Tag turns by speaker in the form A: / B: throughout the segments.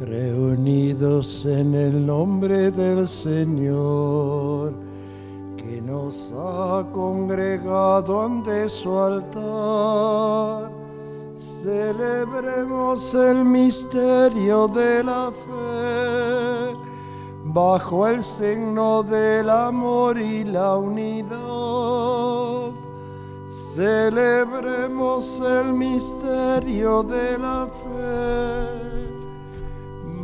A: reunidos en el nombre del Señor, que nos ha congregado ante su altar. Celebremos el misterio de la fe bajo el signo del amor y la unidad. Celebremos el misterio de la fe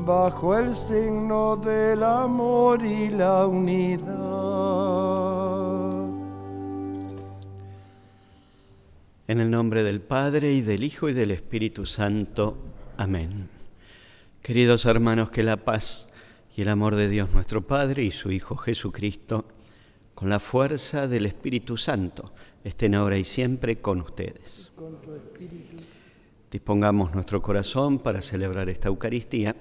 A: bajo el signo del amor y la unidad.
B: En el nombre del Padre y del Hijo y del Espíritu Santo. Amén. Queridos hermanos, que la paz y el amor de Dios nuestro Padre y su Hijo Jesucristo, con la fuerza del Espíritu Santo, estén ahora y siempre con ustedes. Dispongamos nuestro corazón para celebrar esta Eucaristía,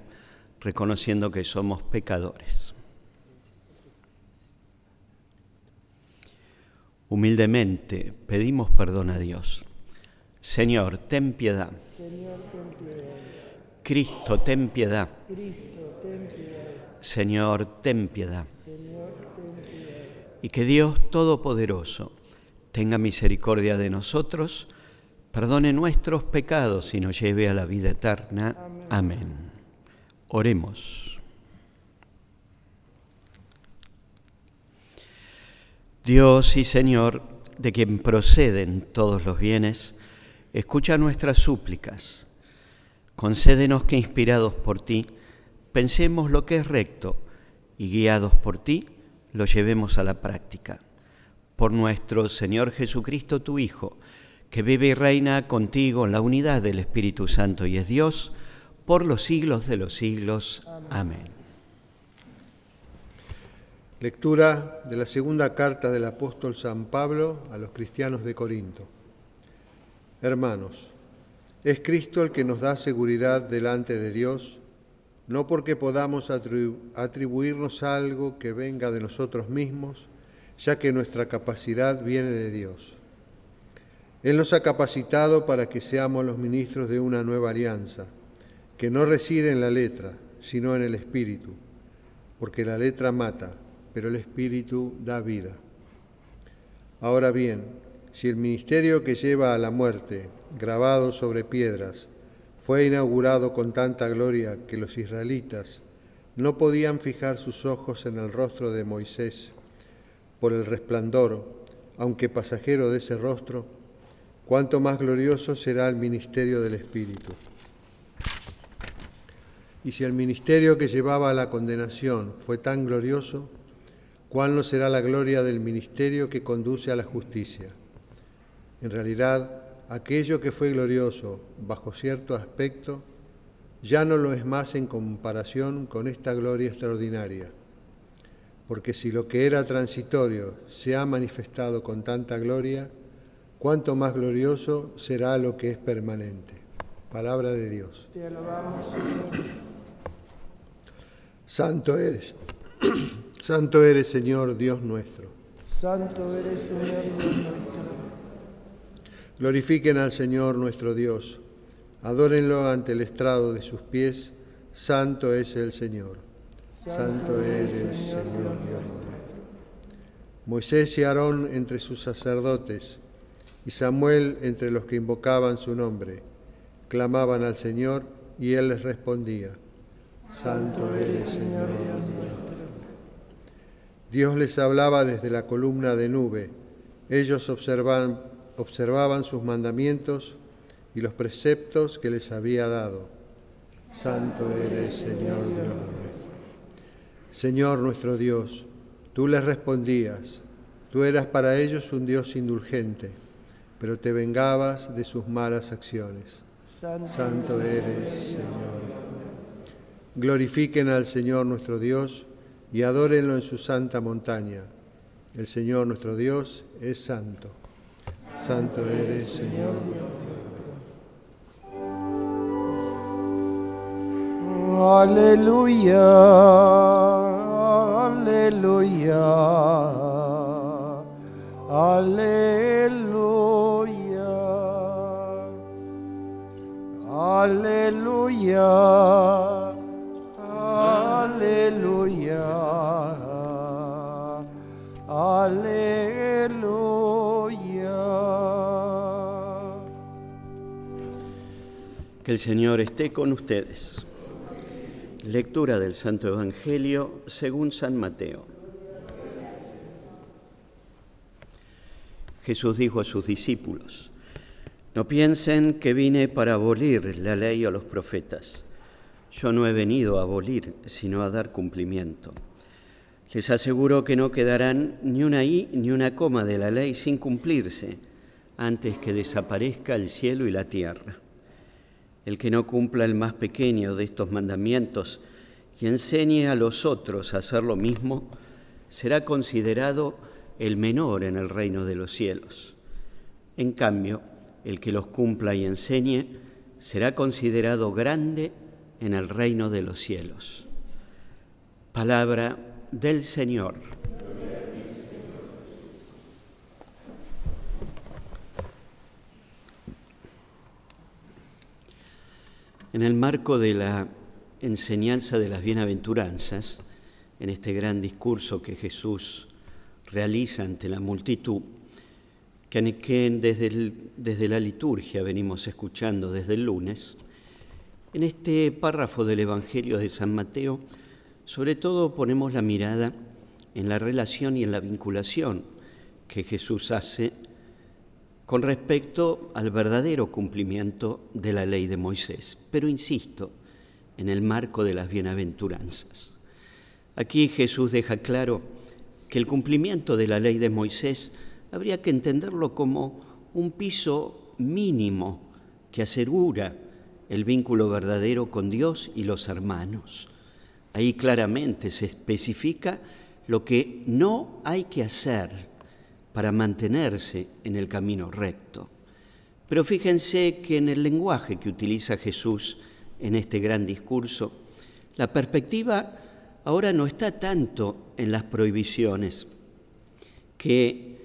B: reconociendo que somos pecadores. Humildemente pedimos perdón a Dios. Señor, ten piedad. Cristo, ten piedad. Señor, ten piedad. Y que Dios Todopoderoso tenga misericordia de nosotros, perdone nuestros pecados y nos lleve a la vida eterna. Amén. Oremos. Dios y Señor, de quien proceden todos los bienes, escucha nuestras súplicas. Concédenos que, inspirados por ti, pensemos lo que es recto y guiados por ti, lo llevemos a la práctica. Por nuestro Señor Jesucristo, tu Hijo, que vive y reina contigo en la unidad del Espíritu Santo y es Dios, por los siglos de los siglos. Amén.
C: Lectura de la segunda carta del apóstol San Pablo a los cristianos de Corinto. Hermanos, es Cristo el que nos da seguridad delante de Dios no porque podamos atribuirnos algo que venga de nosotros mismos, ya que nuestra capacidad viene de Dios. Él nos ha capacitado para que seamos los ministros de una nueva alianza, que no reside en la letra, sino en el Espíritu, porque la letra mata, pero el Espíritu da vida. Ahora bien, si el ministerio que lleva a la muerte, grabado sobre piedras, fue inaugurado con tanta gloria que los israelitas no podían fijar sus ojos en el rostro de Moisés por el resplandor, aunque pasajero de ese rostro, cuánto más glorioso será el ministerio del Espíritu. Y si el ministerio que llevaba a la condenación fue tan glorioso, ¿cuál no será la gloria del ministerio que conduce a la justicia? En realidad, aquello que fue glorioso bajo cierto aspecto, ya no lo es más en comparación con esta gloria extraordinaria. Porque si lo que era transitorio se ha manifestado con tanta gloria, cuánto más glorioso será lo que es permanente. Palabra de Dios.
A: Te alabamos,
C: Santo eres, Santo eres, Señor Dios nuestro.
A: Santo eres, Señor Dios nuestro.
C: Glorifiquen al Señor nuestro Dios, adórenlo ante el estrado de sus pies, santo es el Señor. Santo, eres, Señor, Dios. Moisés y Aarón entre sus sacerdotes, y Samuel entre los que invocaban su nombre, clamaban al Señor y él les respondía, Santo eres, Señor Dios nuestro. Dios les hablaba desde la columna de nube, ellos observaban observaban sus mandamientos y los preceptos que les había dado. Santo eres, Señor Dios nuestro. Señor nuestro Dios, tú les respondías, tú eras para ellos un Dios indulgente, pero te vengabas de sus malas acciones. Santo, eres, Señor. Glorifiquen al Señor nuestro Dios y adórenlo en su santa montaña. El Señor nuestro Dios es santo. Santo eres, Señor.
A: Aleluya, aleluya, aleluya, aleluya,
B: el Señor esté con ustedes. Lectura del Santo Evangelio según San Mateo. Jesús dijo a sus discípulos, no piensen que vine para abolir la ley o los profetas. Yo no he venido a abolir, sino a dar cumplimiento. Les aseguro que no quedarán ni una i ni una coma de la ley sin cumplirse antes que desaparezca el cielo y la tierra. El que no cumpla el más pequeño de estos mandamientos y enseñe a los otros a hacer lo mismo, será considerado el menor en el reino de los cielos. En cambio, el que los cumpla y enseñe será considerado grande en el reino de los cielos. Palabra del Señor. En el marco de la enseñanza de las bienaventuranzas, en este gran discurso que Jesús realiza ante la multitud, que desde, desde la liturgia venimos escuchando desde el lunes, en este párrafo del Evangelio de San Mateo, sobre todo ponemos la mirada en la relación y en la vinculación que Jesús hace con respecto al verdadero cumplimiento de la ley de Moisés. Pero insisto, en el marco de las bienaventuranzas. Aquí Jesús deja claro que el cumplimiento de la ley de Moisés habría que entenderlo como un piso mínimo que asegura el vínculo verdadero con Dios y los hermanos. Ahí claramente se especifica lo que no hay que hacer para mantenerse en el camino recto. Pero fíjense que en el lenguaje que utiliza Jesús en este gran discurso, la perspectiva ahora no está tanto en las prohibiciones que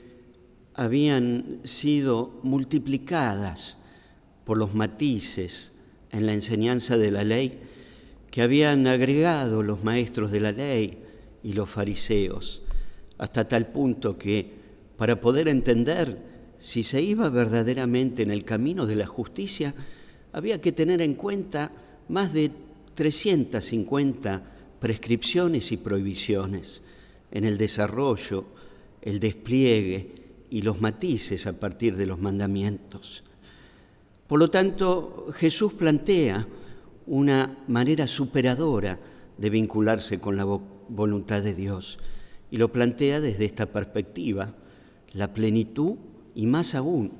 B: habían sido multiplicadas por los matices en la enseñanza de la ley, que habían agregado los maestros de la ley y los fariseos, hasta tal punto que para poder entender si se iba verdaderamente en el camino de la justicia, había que tener en cuenta más de 350 prescripciones y prohibiciones en el desarrollo, el despliegue y los matices a partir de los mandamientos. Por lo tanto, Jesús plantea una manera superadora de vincularse con la voluntad de Dios. Y lo plantea desde esta perspectiva, la plenitud y más aún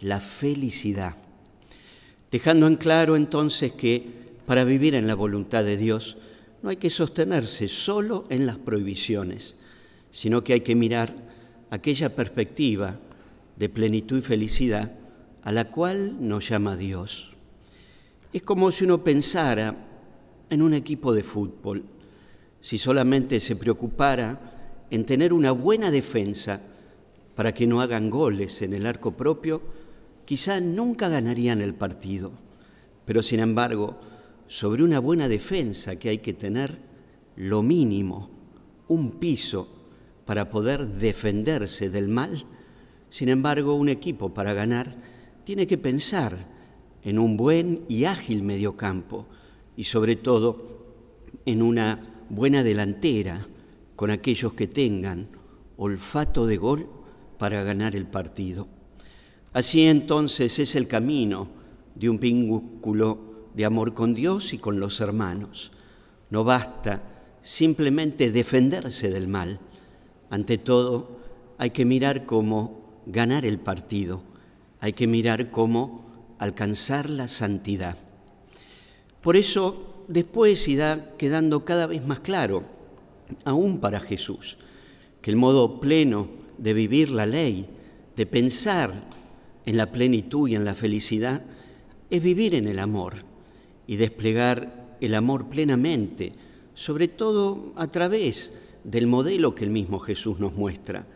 B: la felicidad. Dejando en claro entonces que para vivir en la voluntad de Dios no hay que sostenerse solo en las prohibiciones, sino que hay que mirar aquella perspectiva de plenitud y felicidad a la cual nos llama Dios. Es como si uno pensara en un equipo de fútbol, si solamente se preocupara en tener una buena defensa para que no hagan goles en el arco propio, quizá nunca ganarían el partido. Pero sin embargo, sobre una buena defensa que hay que tener, lo mínimo, un piso para poder defenderse del mal, sin embargo, un equipo para ganar tiene que pensar en un buen y ágil mediocampo y sobre todo en una buena delantera con aquellos que tengan olfato de gol para ganar el partido. Así entonces es el camino de un vínculo de amor con Dios y con los hermanos. No basta simplemente defenderse del mal. Ante todo, hay que mirar cómo ganar el partido. Hay que mirar cómo alcanzar la santidad. Por eso después irá quedando cada vez más claro, aún para Jesús, que el modo pleno de vivir la ley, de pensar en la plenitud y en la felicidad, es vivir en el amor y desplegar el amor plenamente, sobre todo a través del modelo que el mismo Jesús nos muestra,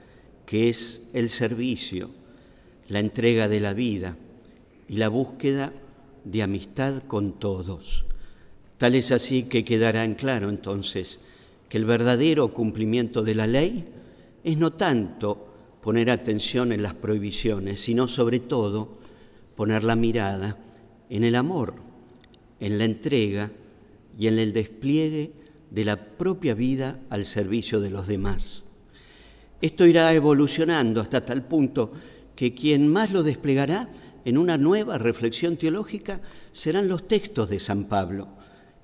B: que es el servicio, la entrega de la vida, y la búsqueda de amistad con todos. Tal es así que quedará en claro entonces que el verdadero cumplimiento de la ley es no tanto poner atención en las prohibiciones, sino sobre todo poner la mirada en el amor, en la entrega y en el despliegue de la propia vida al servicio de los demás. Esto irá evolucionando hasta tal punto que quien más lo desplegará en una nueva reflexión teológica serán los textos de San Pablo,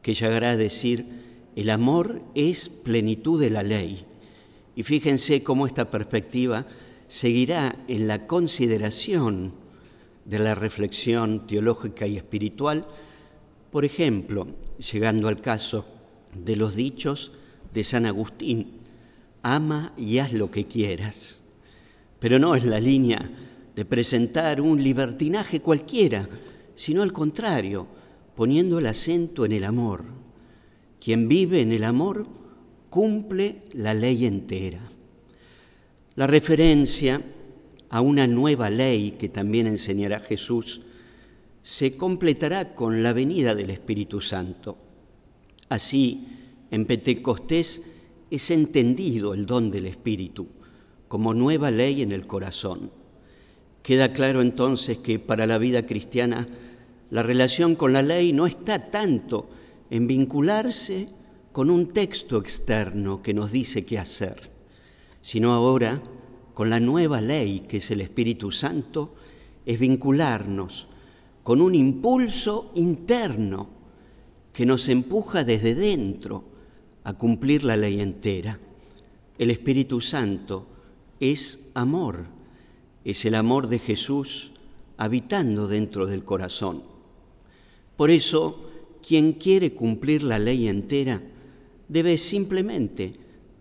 B: que llegará a decir, el amor es plenitud de la ley. Y fíjense cómo esta perspectiva seguirá en la consideración de la reflexión teológica y espiritual, por ejemplo, llegando al caso de los dichos de San Agustín, ama y haz lo que quieras, pero no es la línea de presentar un libertinaje cualquiera, sino al contrario, poniendo el acento en el amor. Quien vive en el amor cumple la ley entera. La referencia a una nueva ley que también enseñará Jesús se completará con la venida del Espíritu Santo. Así, en Pentecostés es entendido el don del Espíritu como nueva ley en el corazón. Queda claro entonces que para la vida cristiana la relación con la ley no está tanto en vincularse con un texto externo que nos dice qué hacer, sino ahora con la nueva ley que es el Espíritu Santo, es vincularnos con un impulso interno que nos empuja desde dentro a cumplir la ley entera. El Espíritu Santo es amor, es el amor de Jesús habitando dentro del corazón. Por eso, quien quiere cumplir la ley entera debe simplemente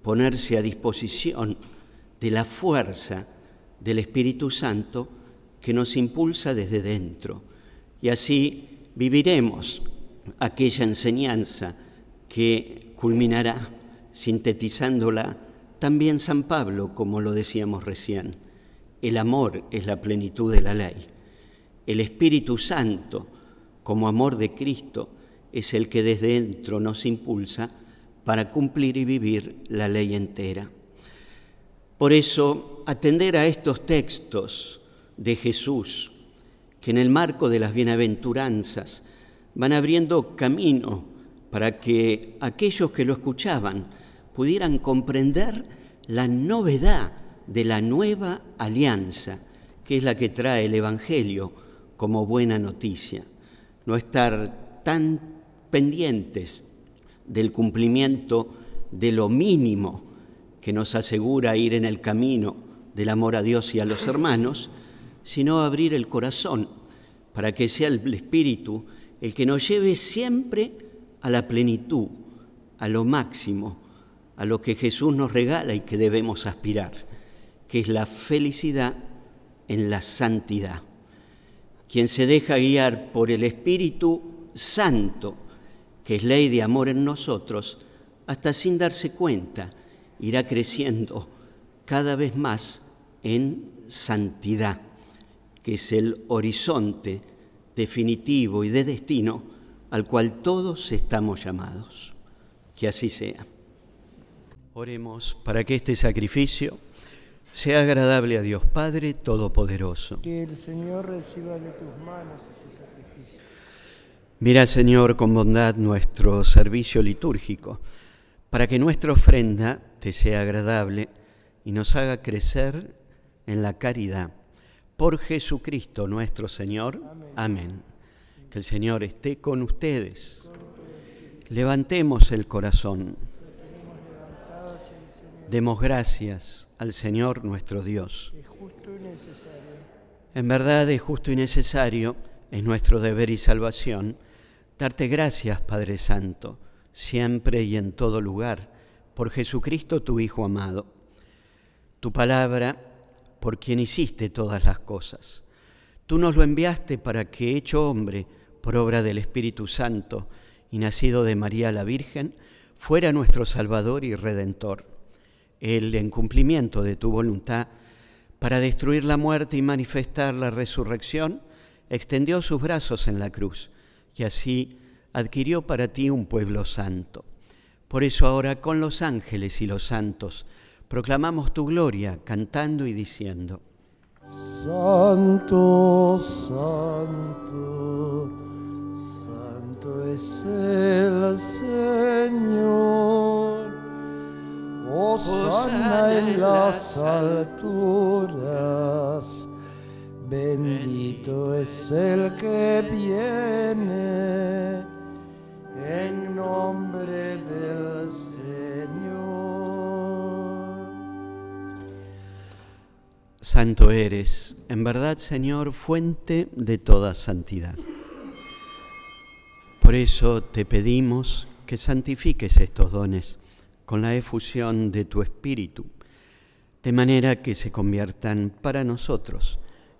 B: ponerse a disposición de la fuerza del Espíritu Santo que nos impulsa desde dentro. Y así viviremos aquella enseñanza que culminará sintetizándola también San Pablo, como lo decíamos recién. El amor es la plenitud de la ley. El Espíritu Santo, como amor de Cristo, es el que desde dentro nos impulsa para cumplir y vivir la ley entera. Por eso, atender a estos textos de Jesús, que en el marco de las bienaventuranzas van abriendo camino para que aquellos que lo escuchaban pudieran comprender la novedad de la nueva alianza, que es la que trae el Evangelio como buena noticia. No estar tan pendientes del cumplimiento de lo mínimo que nos asegura ir en el camino del amor a Dios y a los hermanos, sino abrir el corazón para que sea el Espíritu el que nos lleve siempre a la plenitud, a lo máximo, a lo que Jesús nos regala y que debemos aspirar, que es la felicidad en la santidad. Quien se deja guiar por el Espíritu Santo, que es ley de amor en nosotros, hasta sin darse cuenta, irá creciendo cada vez más en santidad, que es el horizonte definitivo y de destino al cual todos estamos llamados. Que así sea. Oremos para que este sacrificio sea agradable a Dios Padre Todopoderoso.
A: Que el Señor reciba de tus manos este sacrificio.
B: Mira, Señor, con bondad nuestro servicio litúrgico, para que nuestra ofrenda te sea agradable y nos haga crecer en la caridad. Por Jesucristo nuestro Señor. Amén. Que el Señor esté con ustedes. Levantemos el corazón. Demos gracias al Señor nuestro Dios. En verdad es justo y necesario, es nuestro deber y salvación, darte gracias, Padre Santo, siempre y en todo lugar, por Jesucristo tu Hijo amado. Tu palabra, por quien hiciste todas las cosas. Tú nos lo enviaste para que, hecho hombre, por obra del Espíritu Santo y nacido de María la Virgen, fuera nuestro Salvador y Redentor. Él, en cumplimiento de tu voluntad, para destruir la muerte y manifestar la resurrección, extendió sus brazos en la cruz y así adquirió para ti un pueblo santo. Por eso ahora con los ángeles y los santos proclamamos tu gloria cantando y diciendo,
A: Santo, santo, santo es el Señor. Hosanna en las alturas. Bendito es el que viene en nombre del Señor.
B: Santo eres, en verdad Señor, fuente de toda santidad. Por eso te pedimos que santifiques estos dones con la efusión de tu Espíritu, de manera que se conviertan para nosotros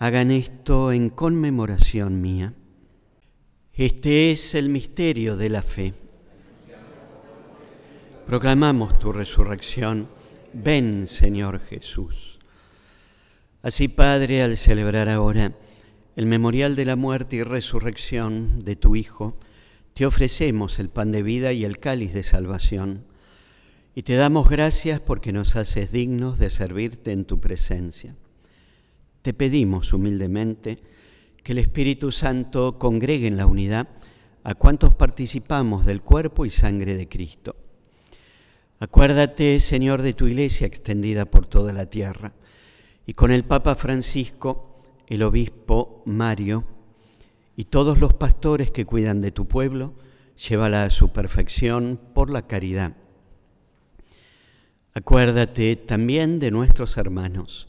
B: Hagan esto en conmemoración mía. Este es el misterio de la fe. Proclamamos tu resurrección. Ven, Señor Jesús. Así, Padre, al celebrar ahora el memorial de la muerte y resurrección de tu Hijo, te ofrecemos el pan de vida y el cáliz de salvación, y te damos gracias porque nos haces dignos de servirte en tu presencia. Te pedimos humildemente que el Espíritu Santo congregue en la unidad a cuantos participamos del cuerpo y sangre de Cristo. Acuérdate, Señor, de tu iglesia extendida por toda la tierra, y con el Papa Francisco, el obispo Mario, y todos los pastores que cuidan de tu pueblo, llévala a su perfección por la caridad. Acuérdate también de nuestros hermanos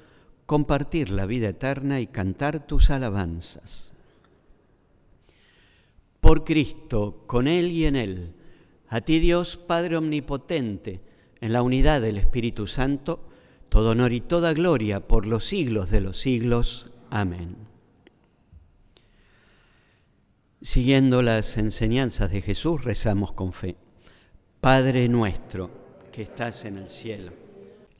B: compartir la vida eterna y cantar tus alabanzas. Por Cristo, con Él y en Él, a ti Dios Padre Omnipotente, en la unidad del Espíritu Santo, todo honor y toda gloria por los siglos de los siglos. Amén. Siguiendo las enseñanzas de Jesús, rezamos con fe. Padre nuestro, que estás en el cielo,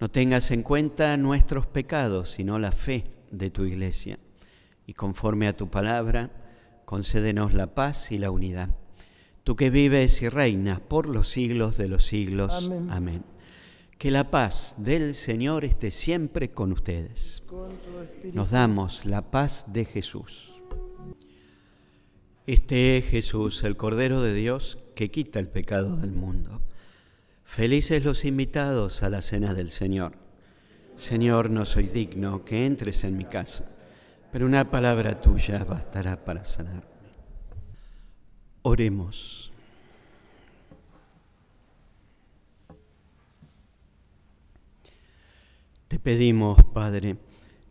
B: No tengas en cuenta nuestros pecados, sino la fe de tu iglesia. Y conforme a tu palabra, concédenos la paz y la unidad. Tú que vives y reinas por los siglos de los siglos. Amén. Amén. Que la paz del Señor esté siempre con ustedes. Nos damos la paz de Jesús. Este es Jesús, el Cordero de Dios, que quita el pecado del mundo. Felices los invitados a la cena del Señor. Señor, no soy digno que entres en mi casa, pero una palabra tuya bastará para sanarme. Oremos. Te pedimos, Padre,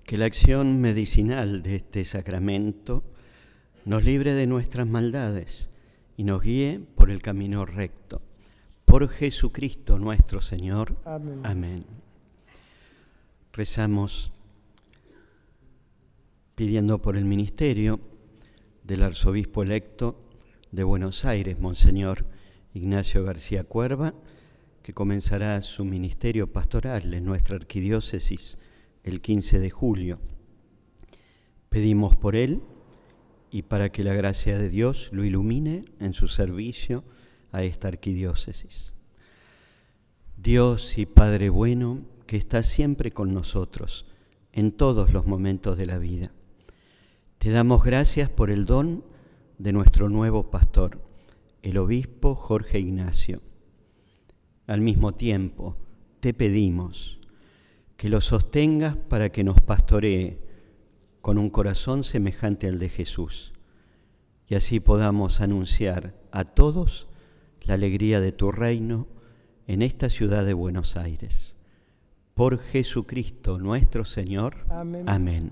B: Que la acción medicinal de este sacramento nos libre de nuestras maldades y nos guíe por el camino recto. Por Jesucristo nuestro Señor.
A: Amén.
B: Amén. Rezamos pidiendo por el ministerio del arzobispo electo de Buenos Aires, Monseñor Ignacio García Cuerva, que comenzará su ministerio pastoral en nuestra arquidiócesis el 15 de julio. Pedimos por él y para que la gracia de Dios lo ilumine en su servicio a esta arquidiócesis. Dios y Padre bueno, que está siempre con nosotros en todos los momentos de la vida. Te damos gracias por el don de nuestro nuevo pastor, el obispo Jorge Ignacio. Al mismo tiempo, te pedimos que lo sostengas para que nos pastoree con un corazón semejante al de Jesús y así podamos anunciar a todos la alegría de tu reino en esta ciudad de Buenos Aires. Por Jesucristo nuestro Señor.
A: Amén.
B: Amén.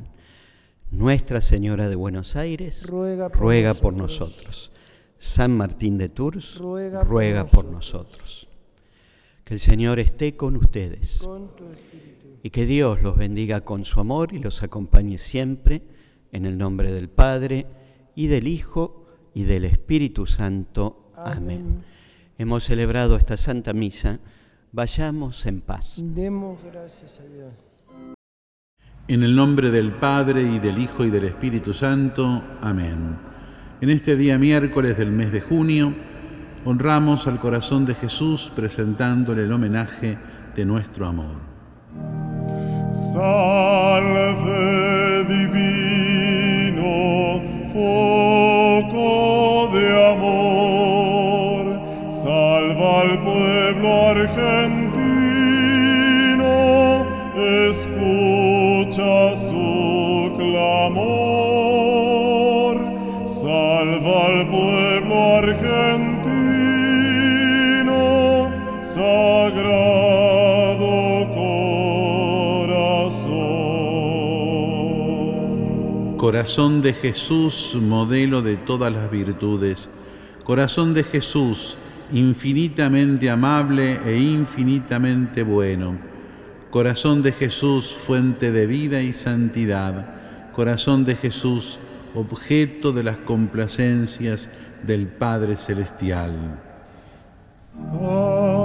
B: Nuestra Señora de Buenos Aires
A: Ruega por
B: ruega por
A: nosotros.
B: nosotros. San Martín de Tours
A: Ruega por
B: ruega por
A: nosotros.
B: nosotros. Que el Señor esté con ustedes
A: Con
B: y que Dios los bendiga con su amor y los acompañe siempre en el nombre del Padre y del Hijo y del Espíritu Santo. Amén.
A: Amén.
B: Hemos celebrado esta Santa Misa. Vayamos en paz.
A: Demos gracias a Dios.
D: En el nombre del Padre y del Hijo y del Espíritu Santo. Amén. En este día miércoles del mes de junio, honramos al corazón de Jesús presentándole el homenaje de nuestro amor.
E: Salve divino, foco argentino, escucha su clamor, salva al pueblo argentino, sagrado corazón.
D: Corazón de Jesús, modelo de todas las virtudes. Corazón de Jesús, infinitamente amable e infinitamente bueno. Corazón de Jesús, fuente de vida y santidad. Corazón de Jesús, objeto de las complacencias del Padre Celestial.
E: Salve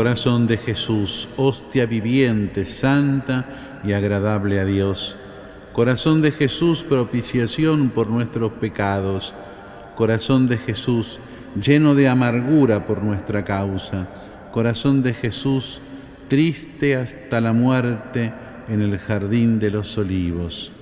E: corazón.
D: De Jesús, hostia viviente, santa y agradable a Dios. Corazón de Jesús, propiciación por nuestros pecados. Corazón de Jesús, lleno de amargura por nuestra causa. Corazón de Jesús, triste hasta la muerte en el jardín de los olivos.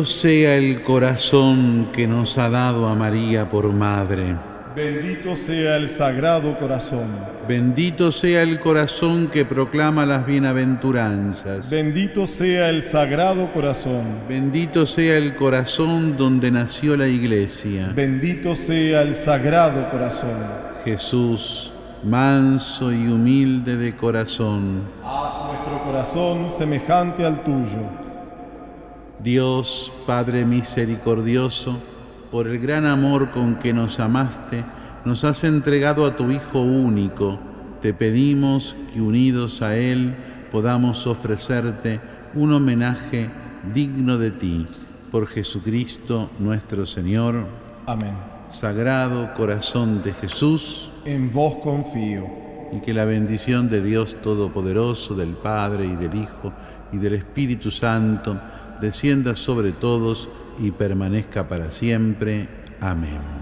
D: Bendito sea el corazón que nos ha dado a María por madre.
E: Bendito sea el Sagrado Corazón.
D: Bendito sea el corazón que proclama las bienaventuranzas.
E: Bendito sea el Sagrado Corazón.
D: Bendito sea el corazón donde nació la iglesia.
E: Bendito sea el Sagrado Corazón.
D: Jesús, manso y humilde de corazón.
E: Haz nuestro corazón semejante al tuyo.
D: Dios, Padre misericordioso, por el gran amor con que nos amaste, nos has entregado a tu Hijo único. Te pedimos que unidos a Él podamos ofrecerte un homenaje digno de ti. Por Jesucristo nuestro Señor.
E: Amén.
D: Sagrado corazón de Jesús.
E: En vos confío.
D: Y que la bendición de Dios Todopoderoso, del Padre y del Hijo y del Espíritu Santo, descienda sobre todos y permanezca para siempre. Amén.